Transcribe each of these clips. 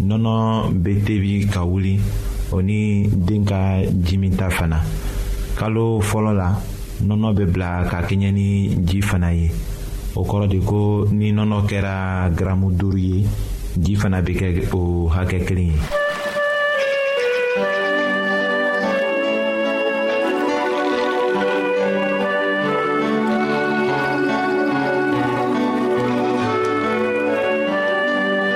nɔnɔ bɛ tebi ka wuli o ni den ka jimi ta fana kalo fɔlɔ la nɔnɔ bɛ bila ka kɛɲɛ ni ji fana ye o kɔrɔ de ko ni nɔnɔ kɛra garamu duuru ye ji fana bɛ kɛ o hakɛ kelen ye.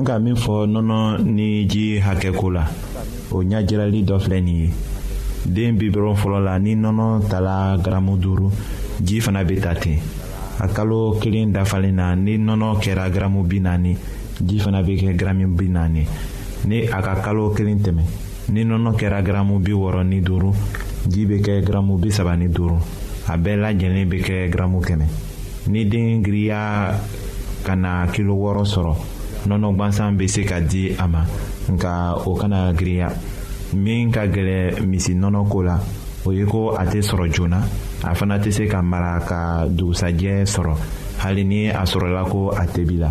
an ka min fɔ nɔnɔ ni ji hakɛ ko la o ɲajirali dɔ filɛ nin ye den bi dɔrɔn fɔlɔ la ni nɔnɔ tala garamu duuru ji fana bɛ ta ten a kalo kelen dafalen na ni nɔnɔ kɛra garamu bi naani ji fana bɛ kɛ garamu bi naani ni a ka kalo kelen tɛmɛ ni nɔnɔ kɛra garamu bi wɔɔrɔ ni duuru ji bɛ kɛ garamu bi saba ni duuru a bɛɛ lajɛlen bɛ kɛ garamu kɛmɛ ni den giriya ka na kilo wɔɔrɔ sɔrɔ nɔnɔ gansan bɛ se ka di a ma nka o kana giriya min ka gɛlɛ misi nɔnɔ ko la o ye ko a tɛ sɔrɔ joona a fana tɛ se ka mara ka dugusajɛ sɔrɔ hali ni a sɔrɔla ko a tebi la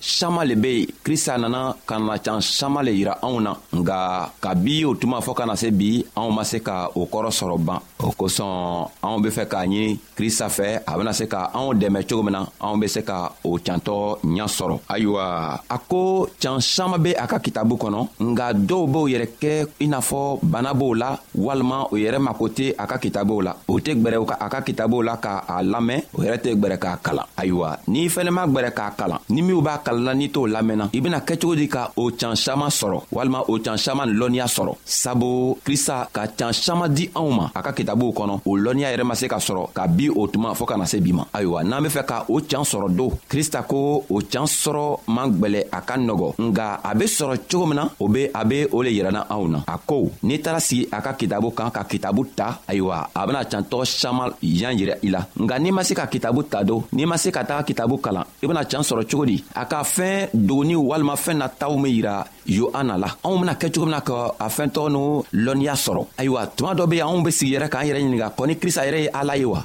saman le be yen krista nana ka na can saman le yira anw na nga kabi o tuma fɔɔ ka na se bi anw ma se ka o kɔrɔ sɔrɔ ban o kosɔn anw be fɛ k'a ɲini krista fɛ a bena se ka anw dɛmɛ cogo min na anw be se ka o cantɔ ɲa sɔrɔ ayiwa a ko can saman be a ka kitabu kɔnɔ nga dɔw b'o yɛrɛ kɛ i n'a fɔ bana b'o la walima o yɛrɛ mako tɛ a ka kitabow la o tɛ gbɛrɛ a ka kitabow la ka a lamɛn o yɛrɛ tɛ gbɛrɛ k'a kalan ayiwa n'i fɛnɛ ma gbɛrɛ k'a kalan ni minw b'a kalanna n'i t'o lamɛnna i bɛna kɛ cogo di ka o can saman sɔrɔ walima o can saman lɔnniya sɔrɔ sabu krista ka can saman di anw ma a ka kitabow kɔnɔ o lɔnniya yɛrɛ ma se ka sɔrɔ ka bi o tuma fɔɔ ka na se bi ma ayiwa n'an be fɛ ka o can sɔrɔ don krista ko o can sɔrɔ man gwɛlɛ a ka nɔgɔ nga a be sɔrɔ cogo min na o be a be o le yiranna anw na a ko n'i taara sigi a ka kitabu kan ka kitabu ta ayiwa a bena can tɔgɔ saman yan yira i la nka n'i ma se ka kitabu ta don n'i ma se ka taga kitabu kalan i bena can sɔrɔ cogo di a ka fɛɛn dogoni walima fɛɛn na taw be yira yo an na la anw bena kɛ cogo min na ka a fɛɛntɔgɔ n'o lɔnniya sɔrɔ ayiwa tuma dɔ be anw be sigi yɛrɛ k'an yɛrɛ ɲininga kɔni krista yɛrɛ ye ala ye wa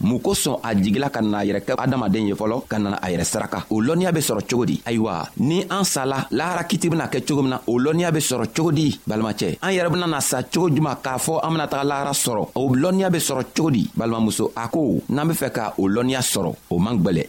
mun kosɔn a jigila ka na yɛrɛ kɛ adamaden ye fɔlɔ ka nana a yɛrɛ saraka o lɔnniya be sɔrɔ cogo di ayiwa ni an sala lahara kiti bena kɛ cogo min na o lɔnniya be sɔrɔ cogo di balimacɛ an yɛrɛ benana sa cogo juman k'a fɔ an bena taga lahara sɔrɔ o lɔnniya be sɔrɔ cogo di balimamuso a ko n'an be fɛ ka o lɔnniya sɔrɔ o man gwɛlɛ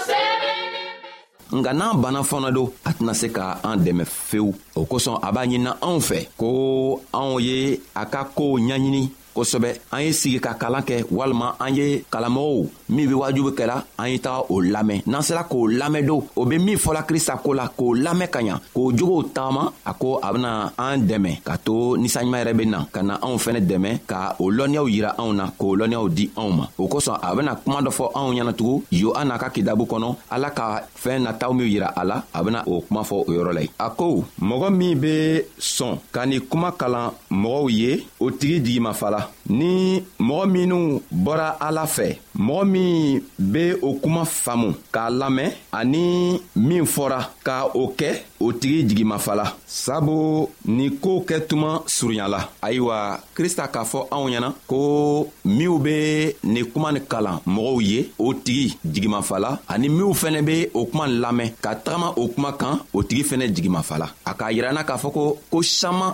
nka n'an bana fɔnɔ don a tɛna se ka an dɛmɛ fewu o kosɔn a b'a ɲinina anw fɛ ko anw ye a ka koow ɲaɲini kosɛbɛ an ye sigi ka kalan kɛ walima an ye kalanmɔgɔw min be wajubi kɛla an ye taga o lamɛn n'an sera k'o lamɛn don o be min fɔla krista ko la k'o lamɛn ka ɲa k'o jogow tagama a ko a bena an dɛmɛ ka to ninsanɲuman yɛrɛ be na ka na anw fɛnɛ dɛmɛ ka o lɔnniyaw yira anw na k'o lɔnniyaw di anw ma o kosɔn a bena kuma dɔ fɔ anw ɲɛnatugu yohana ka kidabu kɔnɔ ala ka fɛɛn nataw minw yira a la a bena o kuma fɔ o yɔrɔ la ye a ko mɔgɔ min be sɔn ka ni kuma kalan mɔgɔw ye o tigi jigimafala ni mɔgɔ minw bɔra ala fɛ mɔgɔ min be o kuma faamu k'a lamɛn ani min fɔra ka o kɛ o tigi jigimafa la sabu ni koo kɛ tuma surunya la ayiwa krista k'a fɔ anw ɲɛna ko minw be ni kuma ni kalan mɔgɔw ye o tigi jigimafa la ani minw fɛnɛ be o kuma lamɛn ka tagama o kuma kan o tigi fɛnɛ jigimafa la a k'a yiranna k'a fɔ ko ko saman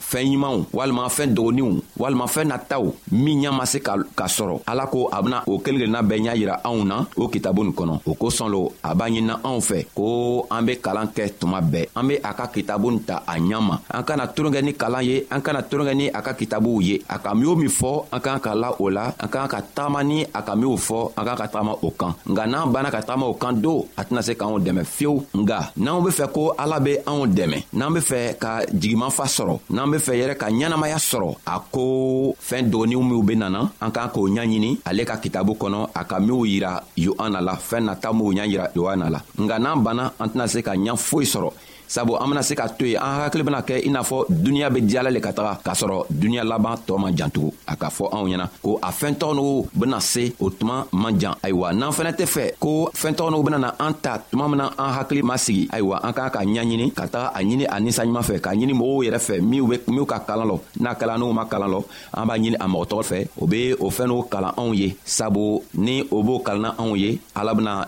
fɛn ɲumanw walima fɛn dɔgɔninw walima fɛn nataw min ɲa ma se ka, ka sɔrɔ ala ko a bena o kelen kelenna bɛɛ ɲa yira anw na o kitabu nin kɔnɔ o kosɔn lo a b'a ɲinina anw fɛ ko an be kalan kɛ tuma bɛɛ an be a ka kitabu nin ta a ɲama an kana toronkɛ ni kalan ye an kana toronkɛ ni a ka kitabuw ye a ka minw min fɔ an k'an ka la o la an k'an ka taama ni a ka minw fɔ an k'an ka taama o kan nka n'an banna ka taama o kan don a tɛna se k'anw dɛmɛ fiyew nga n'anw be fɛ ko ala be anw dɛmɛ n'an be fɛ ka jigimanfa sɔrɔ n'an be fɛ yɛrɛ ka ɲɛnamaya sɔrɔ a ko fɛɛn dɔgɔninw minw be nana an k'an k'o ɲaɲini ale ka kitabu kɔnɔ a ka minw yira yohana la fɛɛn nata minw y'a yira yohana la nka n'an banna an tɛna se ka ɲa foyi sɔrɔ sabu an bena se ka to yen an hakili bena kɛ i n'a fɔ duniɲa be diyala le ka taga k'a sɔrɔ duniɲa laban tɔɔ man jantugu a k'a fɔ anw ɲɛna ko a fɛntɔgɔniw bena se o tuma man jan ayiwa n'an fɛnɛ tɛ fɛ ko fɛntɔgɔniw benana an ta tuma min na an hakili ma sigi ayiwa an k'a ka ɲaɲini ka taga a ɲini a ninsanɲuman fɛ k'a ɲini mɔgɔw yɛrɛ fɛ minw be minw ka kalan lɔ n'a kɛla n'u ma kalan lɔ an b'a ɲini a mɔgɔ tɔgɔ fɛ o be o fɛn n'o kalan anw ye sabu ni o b'o kalanna anw ye ala bena